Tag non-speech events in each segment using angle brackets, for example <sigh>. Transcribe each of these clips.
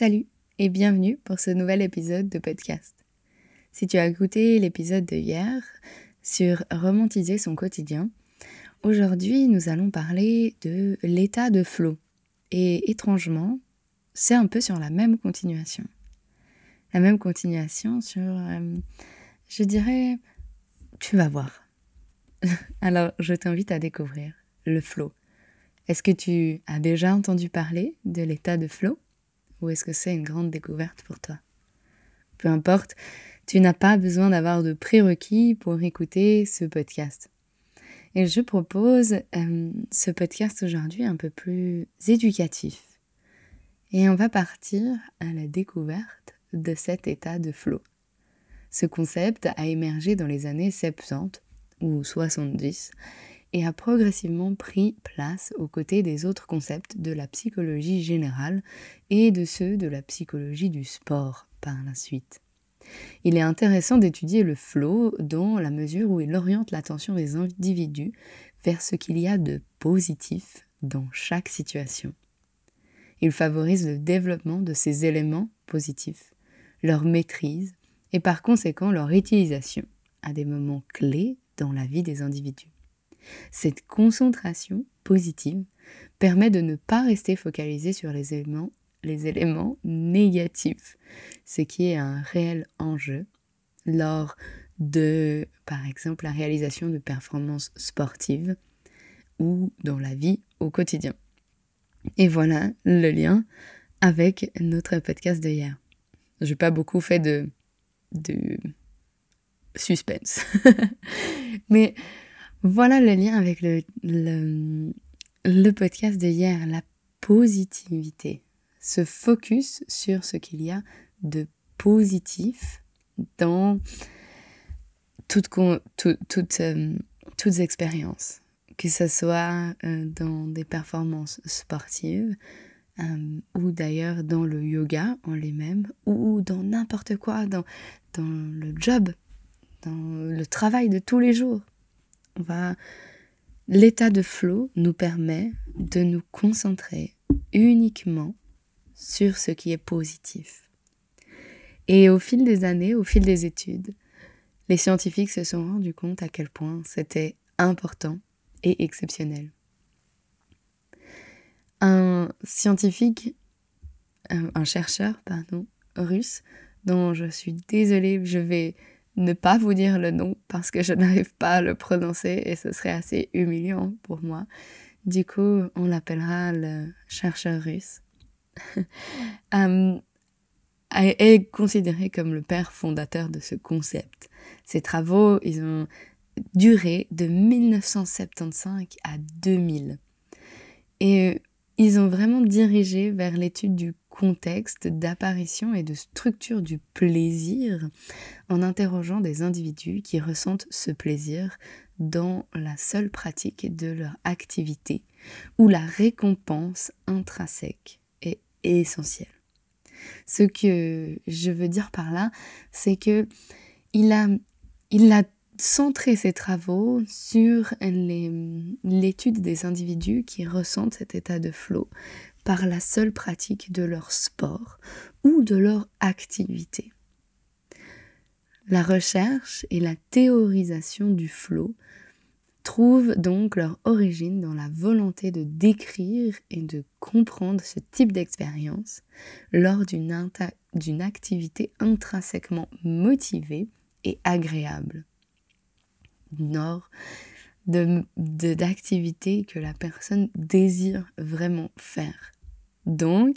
Salut et bienvenue pour ce nouvel épisode de podcast. Si tu as écouté l'épisode de hier sur romantiser son quotidien, aujourd'hui nous allons parler de l'état de flow. Et étrangement, c'est un peu sur la même continuation. La même continuation sur, euh, je dirais, tu vas voir. <laughs> Alors, je t'invite à découvrir le flow. Est-ce que tu as déjà entendu parler de l'état de flow? Ou est-ce que c'est une grande découverte pour toi? Peu importe, tu n'as pas besoin d'avoir de prérequis pour écouter ce podcast. Et je propose euh, ce podcast aujourd'hui un peu plus éducatif. Et on va partir à la découverte de cet état de flow. Ce concept a émergé dans les années 70 ou 70 et a progressivement pris place aux côtés des autres concepts de la psychologie générale et de ceux de la psychologie du sport par la suite. Il est intéressant d'étudier le flow dans la mesure où il oriente l'attention des individus vers ce qu'il y a de positif dans chaque situation. Il favorise le développement de ces éléments positifs, leur maîtrise et par conséquent leur utilisation à des moments clés dans la vie des individus. Cette concentration positive permet de ne pas rester focalisé sur les éléments, les éléments négatifs, ce qui est un réel enjeu lors de, par exemple, la réalisation de performances sportives ou dans la vie au quotidien. Et voilà le lien avec notre podcast d'hier. Je n'ai pas beaucoup fait de, de suspense. <laughs> Mais voilà le lien avec le, le, le podcast d'hier, la positivité. Ce focus sur ce qu'il y a de positif dans toutes, toutes, euh, toutes expériences que ce soit euh, dans des performances sportives euh, ou d'ailleurs dans le yoga en lui-même ou dans n'importe quoi, dans, dans le job, dans le travail de tous les jours. L'état de flow nous permet de nous concentrer uniquement sur ce qui est positif. Et au fil des années, au fil des études, les scientifiques se sont rendus compte à quel point c'était important et exceptionnel. Un scientifique, un, chercheur, pardon, russe, dont je suis désolée, je vais ne pas vous dire le nom parce que je <laughs> n'arrive pas à le prononcer et ce serait assez humiliant pour moi. Du coup, on l'appellera le chercheur russe. <laughs> euh, est considéré comme le père fondateur de ce concept. Ses travaux, ils ont durée de 1975 à 2000. Et euh, ils ont vraiment dirigé vers l'étude du contexte d'apparition et de structure du plaisir en interrogeant des individus qui ressentent ce plaisir dans la seule pratique de leur activité où la récompense intrinsèque est essentielle. Ce que je veux dire par là, c'est que il a, il a ses travaux sur l'étude des individus qui ressentent cet état de flow par la seule pratique de leur sport ou de leur activité. La recherche et la théorisation du flow trouvent donc leur origine dans la volonté de décrire et de comprendre ce type d'expérience lors d'une activité intrinsèquement motivée et agréable. Nord d'activités que la personne désire vraiment faire. Donc,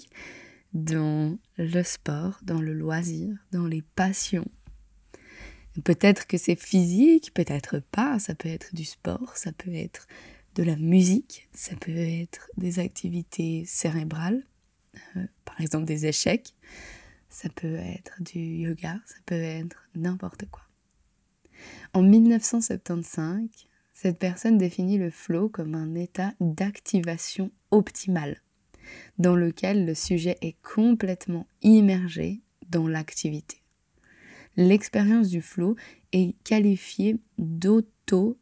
dans le sport, dans le loisir, dans les passions. Peut-être que c'est physique, peut-être pas, ça peut être du sport, ça peut être de la musique, ça peut être des activités cérébrales, euh, par exemple des échecs, ça peut être du yoga, ça peut être n'importe quoi. En 1975, cette personne définit le flow comme un état d'activation optimale, dans lequel le sujet est complètement immergé dans l'activité. L'expérience du flow est qualifiée d'autotélique,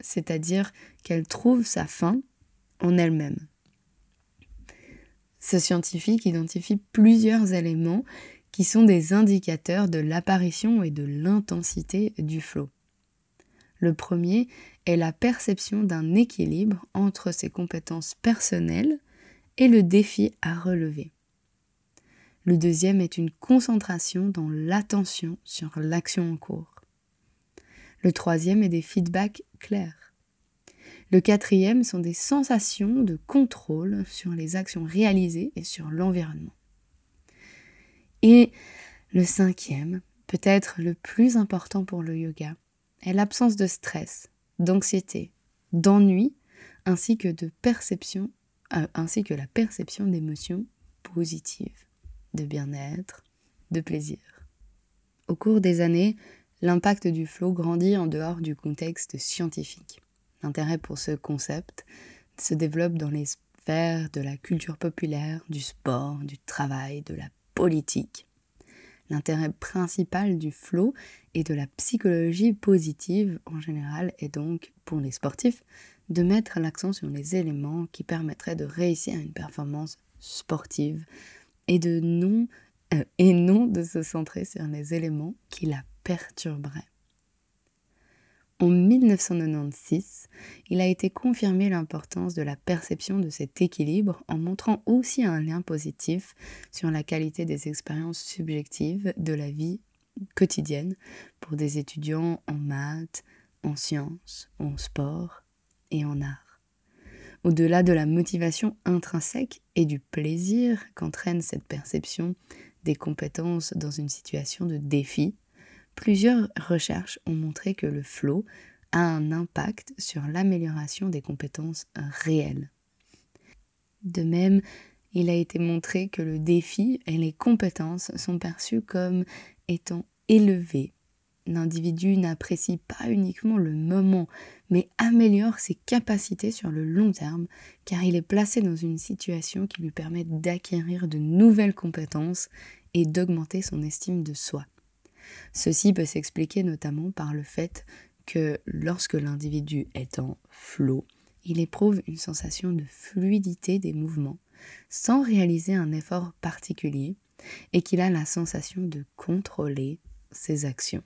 c'est-à-dire qu'elle trouve sa fin en elle-même. Ce scientifique identifie plusieurs éléments qui sont des indicateurs de l'apparition et de l'intensité du flow. Le premier est la perception d'un équilibre entre ses compétences personnelles et le défi à relever. Le deuxième est une concentration dans l'attention sur l'action en cours. Le troisième est des feedbacks clairs. Le quatrième sont des sensations de contrôle sur les actions réalisées et sur l'environnement. Et le cinquième, peut-être le plus important pour le yoga, est l'absence de stress, d'anxiété, d'ennui, euh, ainsi que la perception d'émotions positives, de bien-être, de plaisir. Au cours des années, l'impact du flow grandit en dehors du contexte scientifique. L'intérêt pour ce concept se développe dans les sphères de la culture populaire, du sport, du travail, de la politique. L'intérêt principal du flow et de la psychologie positive en général est donc, pour les sportifs, de mettre l'accent sur les éléments qui permettraient de réussir une performance sportive et, euh, et non de se centrer sur les éléments qui la perturberaient. En 1996, il a été confirmé l'importance de la perception de cet équilibre en montrant aussi un lien positif sur la qualité des expériences subjectives de la vie quotidienne pour des étudiants en maths, en sciences, en sport et en art. Au-delà de la motivation intrinsèque et du plaisir qu'entraîne cette perception des compétences dans une situation de défi, Plusieurs recherches ont montré que le flow a un impact sur l'amélioration des compétences réelles. De même, il a été montré que le défi et les compétences sont perçus comme étant élevés. L'individu n'apprécie pas uniquement le moment, mais améliore ses capacités sur le long terme, car il est placé dans une situation qui lui permet d'acquérir de nouvelles compétences et d'augmenter son estime de soi. Ceci peut s'expliquer notamment par le fait que lorsque l'individu est en flot, il éprouve une sensation de fluidité des mouvements sans réaliser un effort particulier et qu'il a la sensation de contrôler ses actions.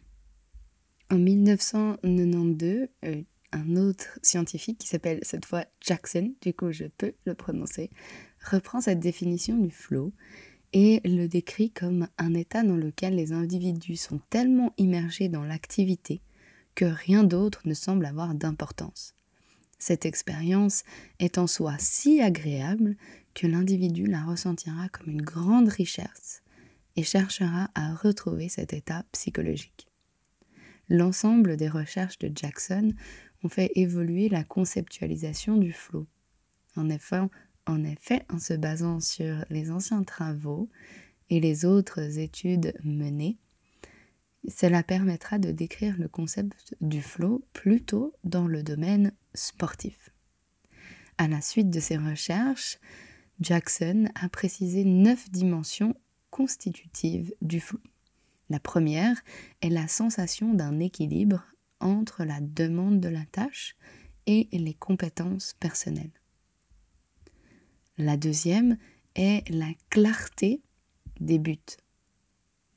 En 1992, euh, un autre scientifique qui s'appelle cette fois Jackson, du coup je peux le prononcer, reprend cette définition du flow et le décrit comme un état dans lequel les individus sont tellement immergés dans l'activité que rien d'autre ne semble avoir d'importance. Cette expérience est en soi si agréable que l'individu la ressentira comme une grande richesse et cherchera à retrouver cet état psychologique. L'ensemble des recherches de Jackson ont fait évoluer la conceptualisation du flow. En effet, en effet, en se basant sur les anciens travaux et les autres études menées, cela permettra de décrire le concept du flow plutôt dans le domaine sportif. À la suite de ces recherches, Jackson a précisé neuf dimensions constitutives du flow. La première est la sensation d'un équilibre entre la demande de la tâche et les compétences personnelles. La deuxième est la clarté des buts.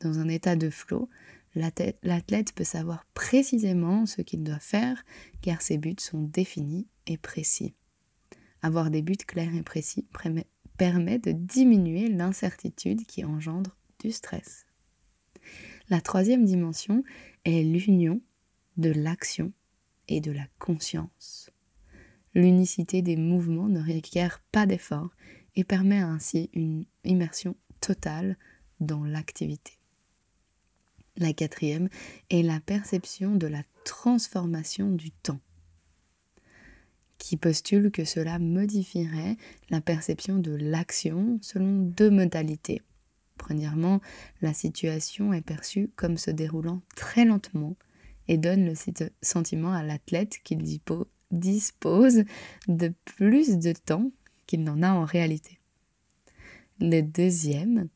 Dans un état de flot, l'athlète peut savoir précisément ce qu'il doit faire car ses buts sont définis et précis. Avoir des buts clairs et précis permet de diminuer l'incertitude qui engendre du stress. La troisième dimension est l'union de l'action et de la conscience. L'unicité des mouvements ne requiert pas d'effort et permet ainsi une immersion totale dans l'activité. La quatrième est la perception de la transformation du temps, qui postule que cela modifierait la perception de l'action selon deux modalités. Premièrement, la situation est perçue comme se déroulant très lentement et donne le sentiment à l'athlète qu'il dispose de plus de temps qu'il n'en a en réalité. Le deuxième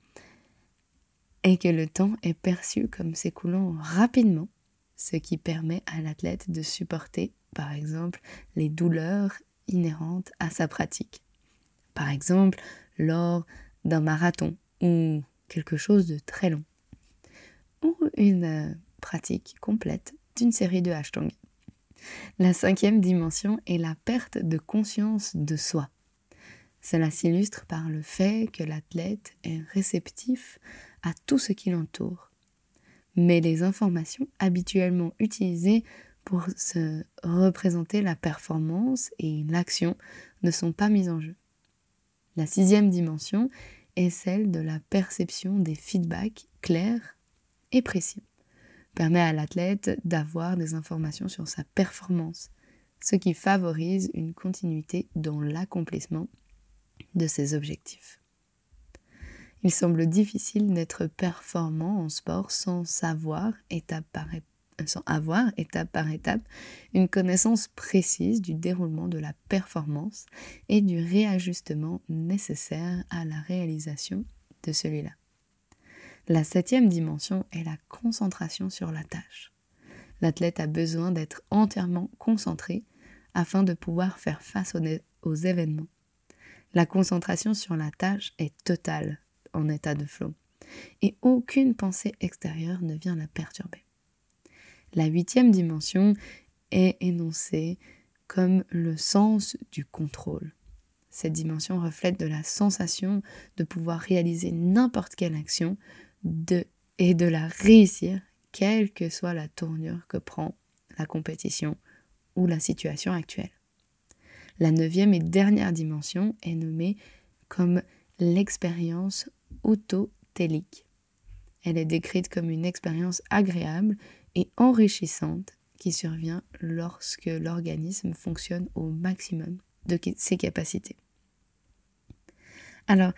est que le temps est perçu comme s'écoulant rapidement, ce qui permet à l'athlète de supporter, par exemple, les douleurs inhérentes à sa pratique. Par exemple, lors d'un marathon ou quelque chose de très long. Ou une pratique complète d'une série de hashtags. La cinquième dimension est la perte de conscience de soi. Cela s'illustre par le fait que l'athlète est réceptif à tout ce qui l'entoure. Mais les informations habituellement utilisées pour se représenter la performance et l'action ne sont pas mises en jeu. La sixième dimension est celle de la perception des feedbacks clairs et précis. Permet à l'athlète d'avoir des informations sur sa performance, ce qui favorise une continuité dans l'accomplissement de ses objectifs. Il semble difficile d'être performant en sport sans savoir, étape sans avoir, étape par étape, une connaissance précise du déroulement de la performance et du réajustement nécessaire à la réalisation de celui-là. La septième dimension est la concentration sur la tâche. L'athlète a besoin d'être entièrement concentré afin de pouvoir faire face aux événements. La concentration sur la tâche est totale en état de flot et aucune pensée extérieure ne vient la perturber. La huitième dimension est énoncée comme le sens du contrôle. Cette dimension reflète de la sensation de pouvoir réaliser n'importe quelle action de, et de la réussir, quelle que soit la tournure que prend la compétition ou la situation actuelle. La neuvième et dernière dimension est nommée comme l'expérience autotélique. Elle est décrite comme une expérience agréable et enrichissante qui survient lorsque l'organisme fonctionne au maximum de ses capacités. Alors,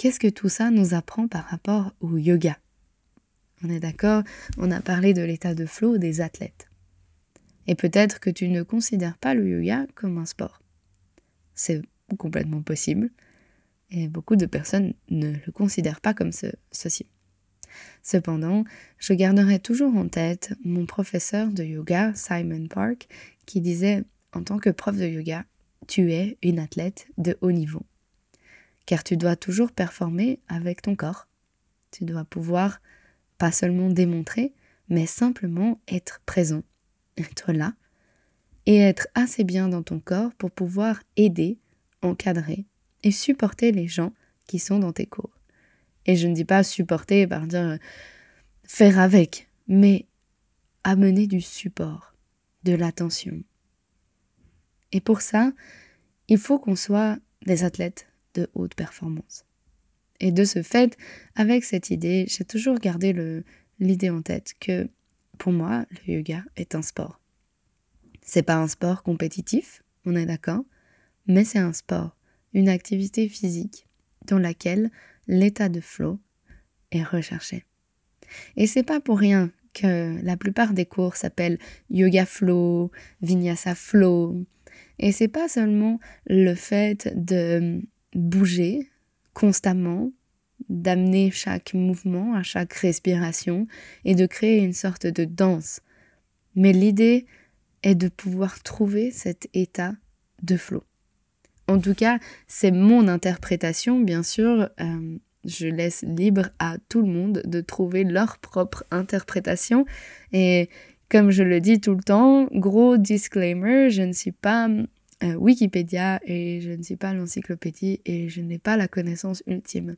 qu'est-ce que tout ça nous apprend par rapport au yoga? On est d'accord, on a parlé de l'état de flow des athlètes. Et peut-être que tu ne considères pas le yoga comme un sport. C'est complètement possible. Et beaucoup de personnes ne le considèrent pas comme ceci. Cependant, je garderai toujours en tête mon professeur de yoga, Simon Park, qui disait En tant que prof de yoga, tu es une athlète de haut niveau. Car tu dois toujours performer avec ton corps. Tu dois pouvoir pas seulement démontrer, mais simplement être présent être là et être assez bien dans ton corps pour pouvoir aider, encadrer et supporter les gens qui sont dans tes cours. Et je ne dis pas supporter par dire euh, faire avec, mais amener du support, de l'attention. Et pour ça, il faut qu'on soit des athlètes de haute performance. Et de ce fait, avec cette idée, j'ai toujours gardé l'idée en tête que pour moi, le yoga est un sport. C'est pas un sport compétitif, on est d'accord, mais c'est un sport, une activité physique dans laquelle l'état de flow est recherché. Et c'est pas pour rien que la plupart des cours s'appellent yoga flow, vinyasa flow. Et c'est pas seulement le fait de bouger constamment d'amener chaque mouvement à chaque respiration et de créer une sorte de danse. Mais l'idée est de pouvoir trouver cet état de flot. En tout cas, c'est mon interprétation, bien sûr, euh, je laisse libre à tout le monde de trouver leur propre interprétation. Et comme je le dis tout le temps, gros disclaimer, je ne suis pas euh, Wikipédia et je ne suis pas l'encyclopédie et je n'ai pas la connaissance ultime.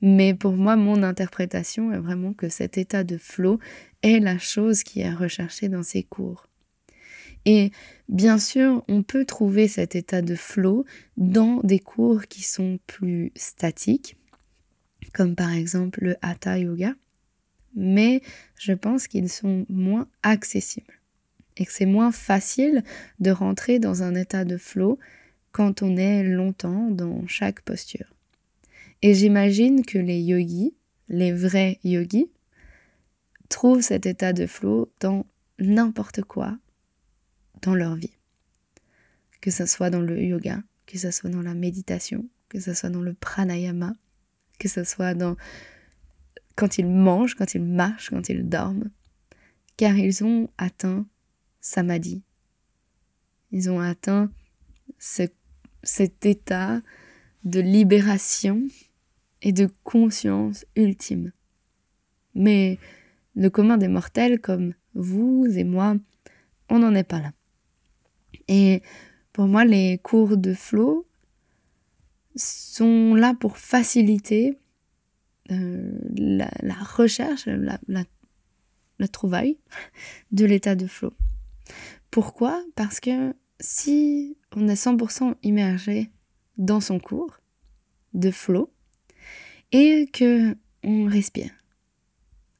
Mais pour moi, mon interprétation est vraiment que cet état de flow est la chose qui est recherchée dans ces cours. Et bien sûr, on peut trouver cet état de flow dans des cours qui sont plus statiques, comme par exemple le Hatha Yoga, mais je pense qu'ils sont moins accessibles et que c'est moins facile de rentrer dans un état de flow quand on est longtemps dans chaque posture. Et j'imagine que les yogis, les vrais yogis, trouvent cet état de flow dans n'importe quoi dans leur vie. Que ce soit dans le yoga, que ce soit dans la méditation, que ce soit dans le pranayama, que ce soit dans quand ils mangent, quand ils marchent, quand ils dorment, car ils ont atteint samadhi. Ils ont atteint cet état de libération et de conscience ultime. Mais le commun des mortels comme vous et moi, on n'en est pas là. Et pour moi, les cours de flow sont là pour faciliter euh, la, recherche, la, la trouvaille de l'état de flow. Pourquoi? Parce que si on est 100% immergé dans son cours de flow et que on respire,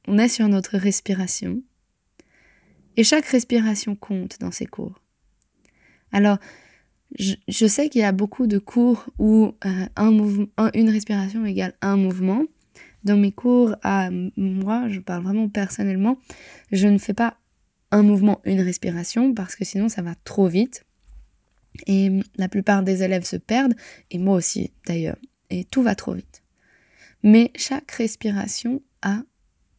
on est sur notre respiration et chaque respiration compte dans ces cours. Alors, je, sais qu'il y a beaucoup de cours où euh, un une respiration égale un mouvement. Dans mes cours, à moi, je parle vraiment personnellement, je ne fais pas un mouvement, une respiration, parce que sinon ça va trop vite. Et la plupart des élèves se perdent, et moi aussi d'ailleurs, et tout va trop vite. Mais chaque respiration a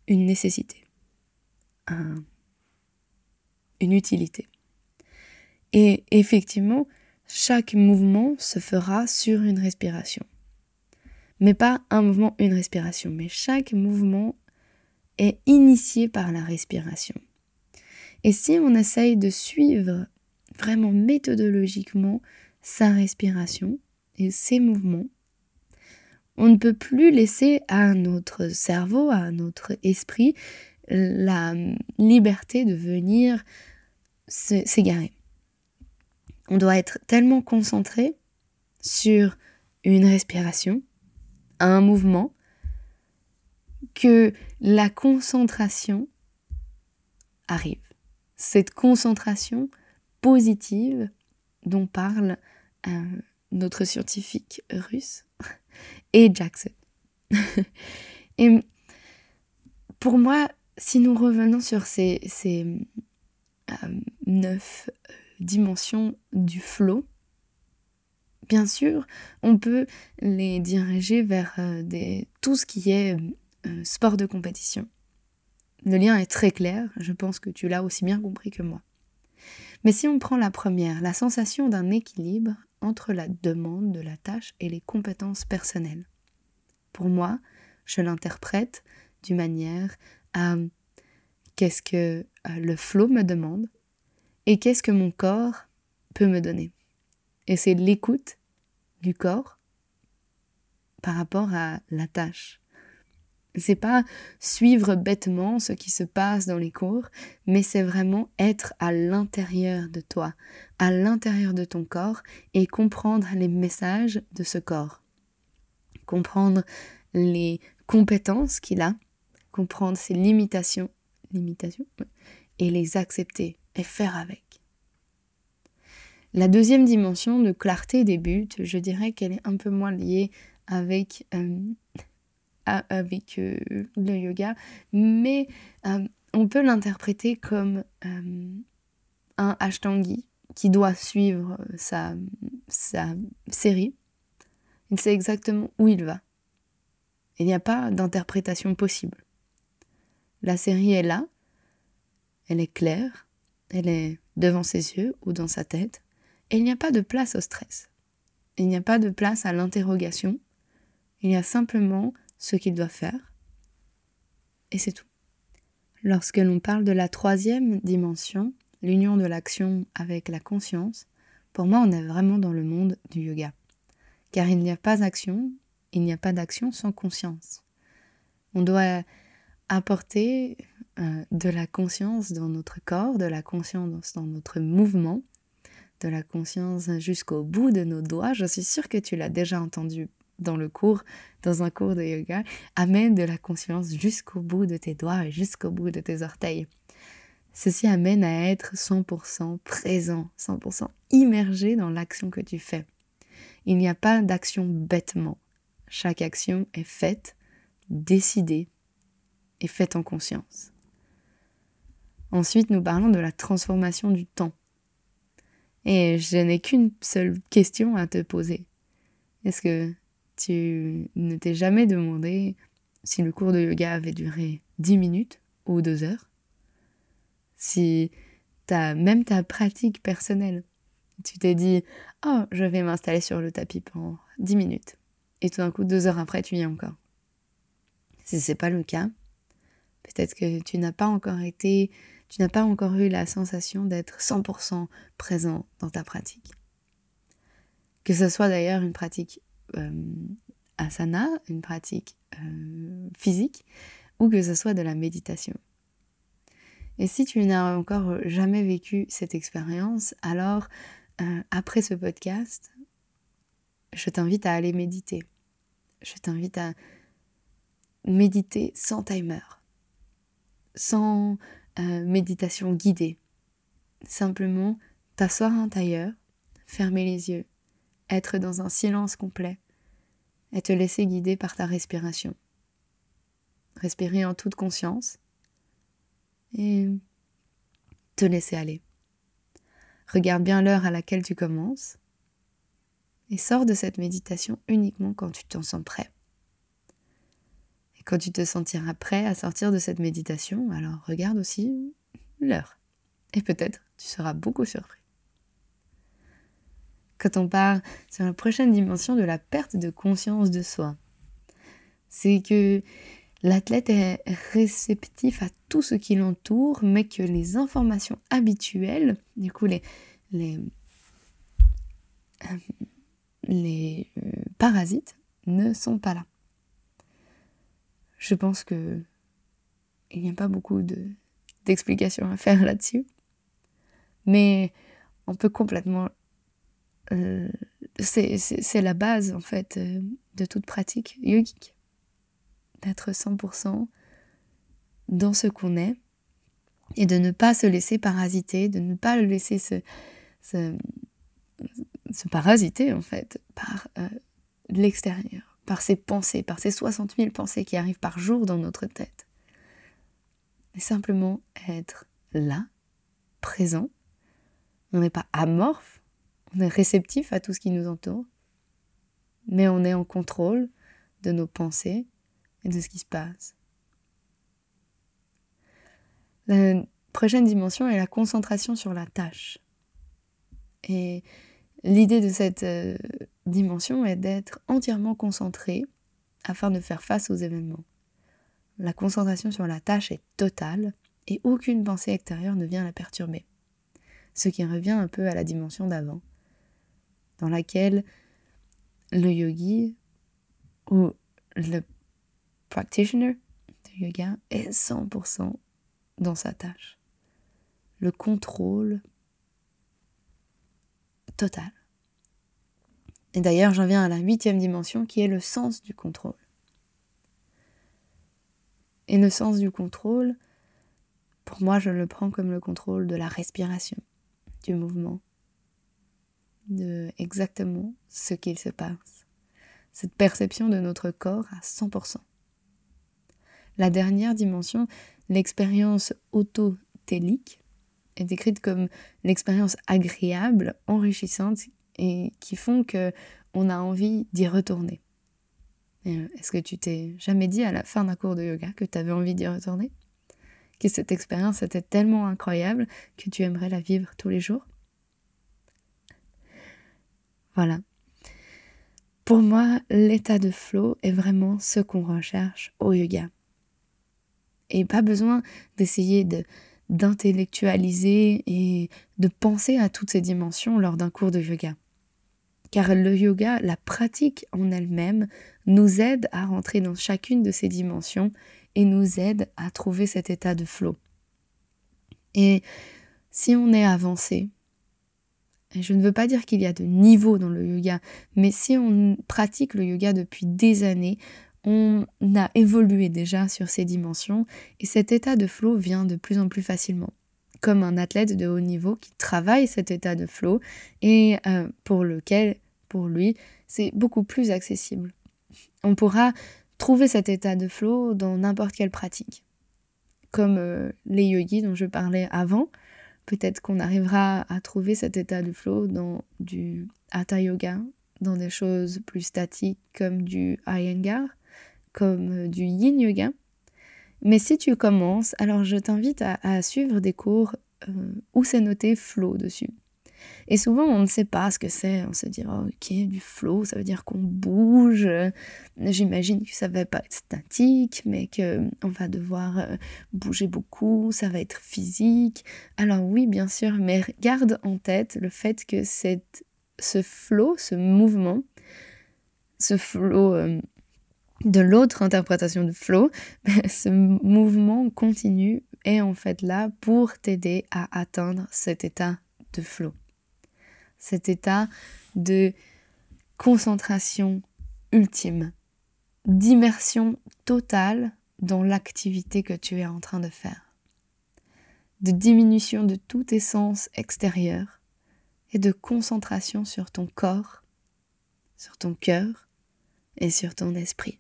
une nécessité, une utilité. Et effectivement, chaque mouvement se fera sur une respiration. Mais pas un mouvement, une respiration, mais chaque mouvement est initié par la respiration. Et si on essaye de suivre vraiment méthodologiquement sa respiration et ses mouvements, on ne peut plus laisser à notre cerveau, à notre esprit, la liberté de venir s'égarer. On doit être tellement concentré sur une respiration, un mouvement, que la concentration arrive cette concentration positive dont parle euh, notre scientifique russe <laughs> et Jackson. <laughs> et pour moi, si nous revenons sur ces, euh, neuf euh, dimensions du flow, bien sûr, on peut les diriger vers tout ce qui est sport de compétition. Le lien est très clair, je pense que tu l'as aussi bien compris que moi. Mais si on prend la première, la sensation d'un équilibre entre la demande de la tâche et les compétences personnelles. Pour moi, je l'interprète d'une manière à qu'est-ce que euh, le flow me demande et qu'est-ce que mon corps peut me donner. Et c'est l'écoute du corps par rapport à la tâche. C'est pas suivre bêtement ce qui se passe dans les cours, mais c'est vraiment être à l'intérieur de toi, à l'intérieur de ton corps et comprendre les messages de ce corps. Comprendre les compétences qu'il a, comprendre ses limitations, limitations et les accepter et faire avec. La deuxième dimension de clarté des buts, je dirais qu'elle est un peu moins liée avec euh, avec euh, le yoga, mais euh, on peut l'interpréter comme euh, un ashtangi qui doit suivre sa, sa série. Il sait exactement où il va. Il n'y a pas d'interprétation possible. La série est là, elle est claire, elle est devant ses yeux ou dans sa tête, et il n'y a pas de place au stress. Il n'y a pas de place à l'interrogation, Il y a simplement ce qu'il doit faire. Et c'est tout. Lorsque l'on parle de la troisième dimension, l'union de l'action avec la conscience, pour moi on est vraiment dans le monde du yoga. Car il n'y a pas d'action, il n'y a pas d'action sans conscience. On doit apporter euh, de la conscience dans notre corps, de la conscience dans notre mouvement, de la conscience jusqu'au bout de nos doigts. Je suis sûre que tu l'as déjà entendu dans le cours, dans un cours de yoga. Amène de la conscience jusqu'au bout de tes doigts et jusqu'au bout de tes orteils. Ceci amène à être 100% présent, 100% immergé dans l'action que tu fais. Il n'y a pas d'action bêtement. Chaque action est faite, décidée et faite en conscience. Ensuite, nous parlons de la transformation du temps. Et je n'ai qu'une seule question à te poser. Est-ce que tu ne t'es jamais demandé si le cours de yoga avait duré 10 minutes ou 2 heures Si as même ta pratique personnelle, tu t'es dit Oh, je vais m'installer sur le tapis pendant 10 minutes. Et tout d'un coup, deux heures après, tu y es encore. Si ce n'est pas le cas, peut-être que tu n'as pas encore été tu n'as pas encore eu la sensation d'être 100% présent dans ta pratique. Que ce soit d'ailleurs une pratique asana, une pratique euh, physique, ou que ce soit de la méditation. Et si tu n'as encore jamais vécu cette expérience, alors euh, après ce podcast, je t'invite à aller méditer. Je t'invite à méditer sans timer, sans euh, méditation guidée. Simplement t'asseoir en tailleur, fermer les yeux, être dans un silence complet et te laisser guider par ta respiration. Respirer en toute conscience et te laisser aller. Regarde bien l'heure à laquelle tu commences et sors de cette méditation uniquement quand tu t'en sens prêt. Quand tu te sentiras prêt à sortir de cette méditation, alors regarde aussi l'heure. Et peut-être tu seras beaucoup surpris. Quand on part sur la prochaine dimension de la perte de conscience de soi, c'est que l'athlète est réceptif à tout ce qui l'entoure, mais que les informations habituelles, du coup les, les, euh, euh, parasites, ne sont pas là je pense que il n'y a pas beaucoup de d'explications à faire là-dessus. Mais on peut complètement... Euh, c'est la base, en fait, euh, de toute pratique yogique. D'être 100% dans ce qu'on est et de ne pas se laisser parasiter, de ne pas le laisser se, se, parasiter, en fait, par euh, l'extérieur par ces pensées, par ces 60 000 pensées qui arrivent par jour dans notre tête. Et simplement être là, présent. On n'est pas amorphe, on est réceptif à tout ce qui nous entoure, mais on est en contrôle de nos pensées et de ce qui se passe. La prochaine dimension est la concentration sur la tâche. Et l'idée de cette euh, dimension est d'être entièrement concentré afin de faire face aux événements. La concentration sur la tâche est totale et aucune pensée extérieure ne vient la perturber. Ce qui revient un peu à la dimension d'avant, dans laquelle le yogi ou le practitioner de yoga est 100% dans sa tâche. Le contrôle total. Et d'ailleurs, j'en viens à la huitième dimension qui est le sens du contrôle. Et le sens du contrôle, pour moi, je le prends comme le contrôle de la respiration, du mouvement, de exactement ce qu'il se passe. Cette perception de notre corps à 100%. La dernière dimension, l'expérience autotélique, est décrite comme l'expérience agréable, enrichissante et qui font que on a envie d'y retourner. Euh, est-ce que tu t'es jamais dit à la fin d'un cours de yoga que tu avais envie d'y retourner? Que cette expérience était tellement incroyable que tu aimerais la vivre tous les jours? Voilà. Pour moi, l'état de flow est vraiment ce qu'on recherche au yoga. Et pas besoin d'essayer de d'intellectualiser et de penser à toutes ces dimensions lors d'un cours de yoga. Car le yoga, la pratique en elle-même, nous aide à rentrer dans chacune de ces dimensions et nous aide à trouver cet état de flow. Et si on est avancé, je ne veux pas dire qu'il y a de niveau dans le yoga, mais si on pratique le yoga depuis des années, on a évolué déjà sur ces dimensions et cet état de flow vient de plus en plus facilement. Comme un athlète de haut niveau qui travaille cet état de flow et euh, pour lequel, pour lui, c'est beaucoup plus accessible. On pourra trouver cet état de flow dans n'importe quelle pratique. Comme euh, les yogis dont je parlais avant, peut-être qu'on arrivera à trouver cet état de flow dans du hatha yoga, dans des choses plus statiques comme du iyengar, comme euh, du yin yoga. Mais si tu commences, alors je t'invite à, suivre des cours euh, où c'est noté flow dessus. Et souvent, on ne sait pas ce que c'est. On se dit, oh, ok, du flow, ça veut dire qu'on bouge. J'imagine que ça va pas être statique, mais qu'on va devoir euh, bouger beaucoup, ça va être physique. Alors oui, bien sûr, mais garde en tête le fait que cette, ce flow, ce mouvement, ce flow euh, de l'autre interprétation de flow, <laughs> ce mouvement continu est en fait là pour t'aider à atteindre cet état de flow cet état de concentration ultime, d'immersion totale dans l'activité que tu es en train de faire, de diminution de toute essence extérieure et de concentration sur ton corps, sur ton cœur et sur ton esprit.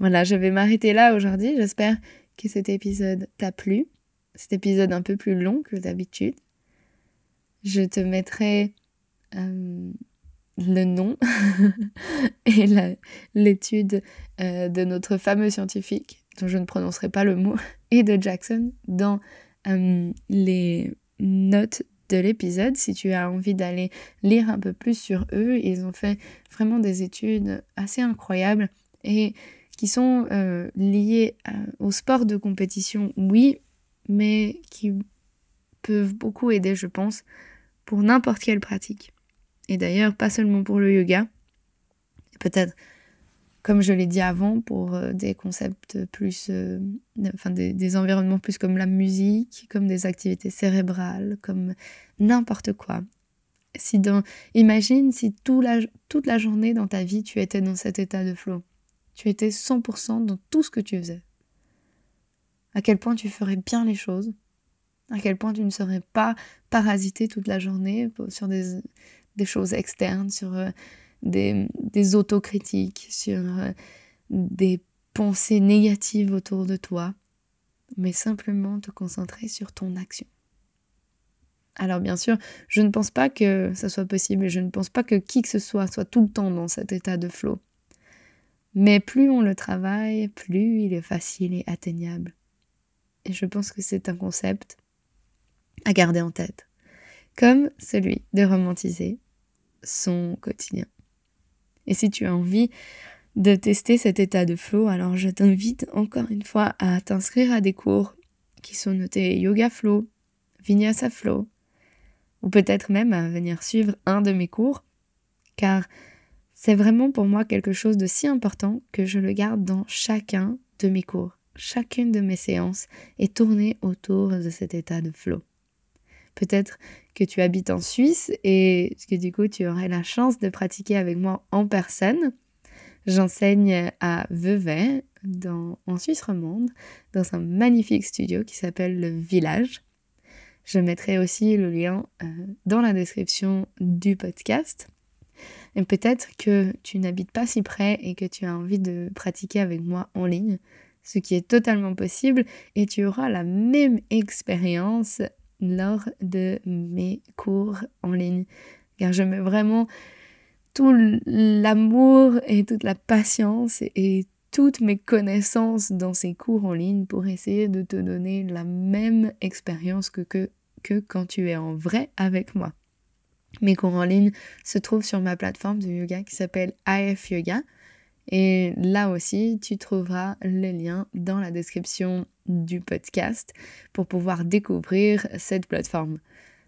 Voilà, je vais m'arrêter là aujourd'hui. J'espère que cet épisode t'a plu. Cet épisode un peu plus long que d'habitude je te mettrai euh, le nom <laughs> et l'étude euh, de notre fameux scientifique, dont je ne prononcerai pas le mot, <laughs> et de Jackson dans euh, les notes de l'épisode si tu as envie d'aller lire un peu plus sur eux. Ils ont fait vraiment des études assez incroyables et qui sont liées au sport de compétition, oui, mais qui peuvent beaucoup aider, je pense, pour n'importe quelle pratique. Et d'ailleurs, pas seulement pour le yoga, peut-être, comme je l'ai dit avant, pour euh, des concepts plus, euh, des, environnements plus comme la musique, comme des activités cérébrales, comme n'importe quoi. Si dans, imagine si toute la journée dans ta vie, tu étais dans cet état de flow. Tu étais 100% dans tout ce que tu faisais. À quel point tu ferais bien les choses, à quel point tu ne serais pas parasité toute la journée sur des, choses externes, sur euh, des, autocritiques, sur euh, des pensées négatives autour de toi, mais simplement te concentrer sur ton action. Alors bien sûr, je ne pense pas que ça soit possible et je ne pense pas que qui que ce soit soit tout le temps dans cet état de flow. Mais plus on le travaille, plus il est facile et atteignable. Et je pense que c'est un concept à garder en tête, comme celui de romantiser son quotidien. Et si tu as envie de tester cet état de flow, alors je t'invite encore une fois à t'inscrire à des cours qui sont notés Yoga Flow, Vinyasa Flow, ou peut-être même à venir suivre un de mes cours, car c'est vraiment pour moi quelque chose de si important que je le garde dans chacun de mes cours. Chacune de mes séances est tournée autour de cet état de flow. Peut-être que tu habites en Suisse et que du coup tu aurais la chance de pratiquer avec moi en personne. J'enseigne à Vevey, dans, en Suisse romande, dans un magnifique studio qui s'appelle Le Village. Je mettrai aussi le lien euh, dans la description du podcast. Et peut-être que tu n'habites pas si près et que tu as envie de pratiquer avec moi en ligne, ce qui est totalement possible, et tu auras la même expérience lors de mes cours en ligne. Car je mets vraiment tout l'amour et toute la patience et toutes mes connaissances dans ces cours en ligne pour essayer de te donner la même expérience que, que, que quand tu es en vrai avec moi. Mes cours en ligne se trouvent sur ma plateforme de yoga qui s'appelle AF Yoga. Et là aussi, tu trouveras le lien dans la description du podcast pour pouvoir découvrir cette plateforme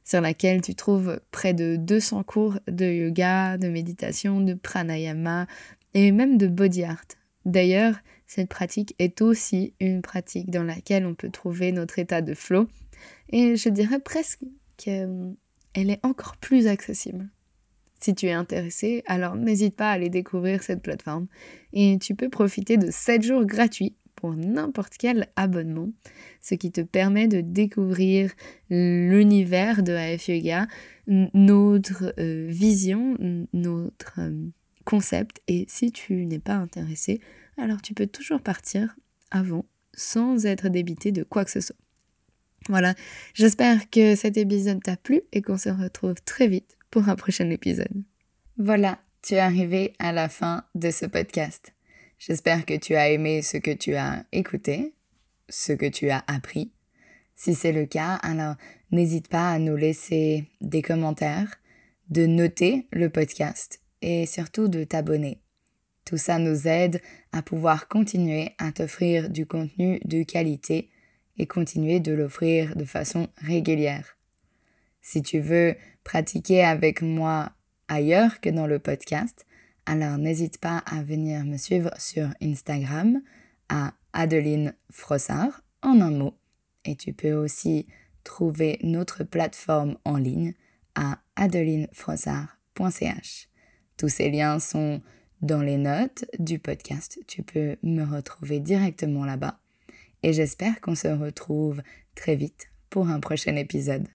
sur laquelle tu trouves près de 200 cours de yoga, de méditation, de pranayama et même de body art. D'ailleurs, cette pratique est aussi une pratique dans laquelle on peut trouver notre état de flow et je dirais presque qu'elle est encore plus accessible. Si tu es intéressé, alors n'hésite pas à aller découvrir cette plateforme et tu peux profiter de 7 jours gratuits pour n'importe quel abonnement, ce qui te permet de découvrir l'univers de AF Yoga, notre euh, vision, notre euh, concept. Et si tu n'es pas intéressé, alors tu peux toujours partir avant sans être débité de quoi que ce soit. Voilà, j'espère que cet épisode t'a plu et qu'on se retrouve très vite pour un prochain épisode. Voilà, tu es arrivé à la fin de ce podcast. J'espère que tu as aimé ce que tu as écouté, ce que tu as appris. Si c'est le cas, alors n'hésite pas à nous laisser des commentaires, de noter le podcast et surtout de t'abonner. Tout ça nous aide à pouvoir continuer à t'offrir du contenu de qualité et continuer de l'offrir de façon régulière. Si tu veux pratiquer avec moi ailleurs que dans le podcast, alors n'hésite pas à venir me suivre sur Instagram à Adeline Frossard en un mot. Et tu peux aussi trouver notre plateforme en ligne à adelinefrossard.ch. Tous ces liens sont dans les notes du podcast. Tu peux me retrouver directement là-bas. Et j'espère qu'on se retrouve très vite pour un prochain épisode.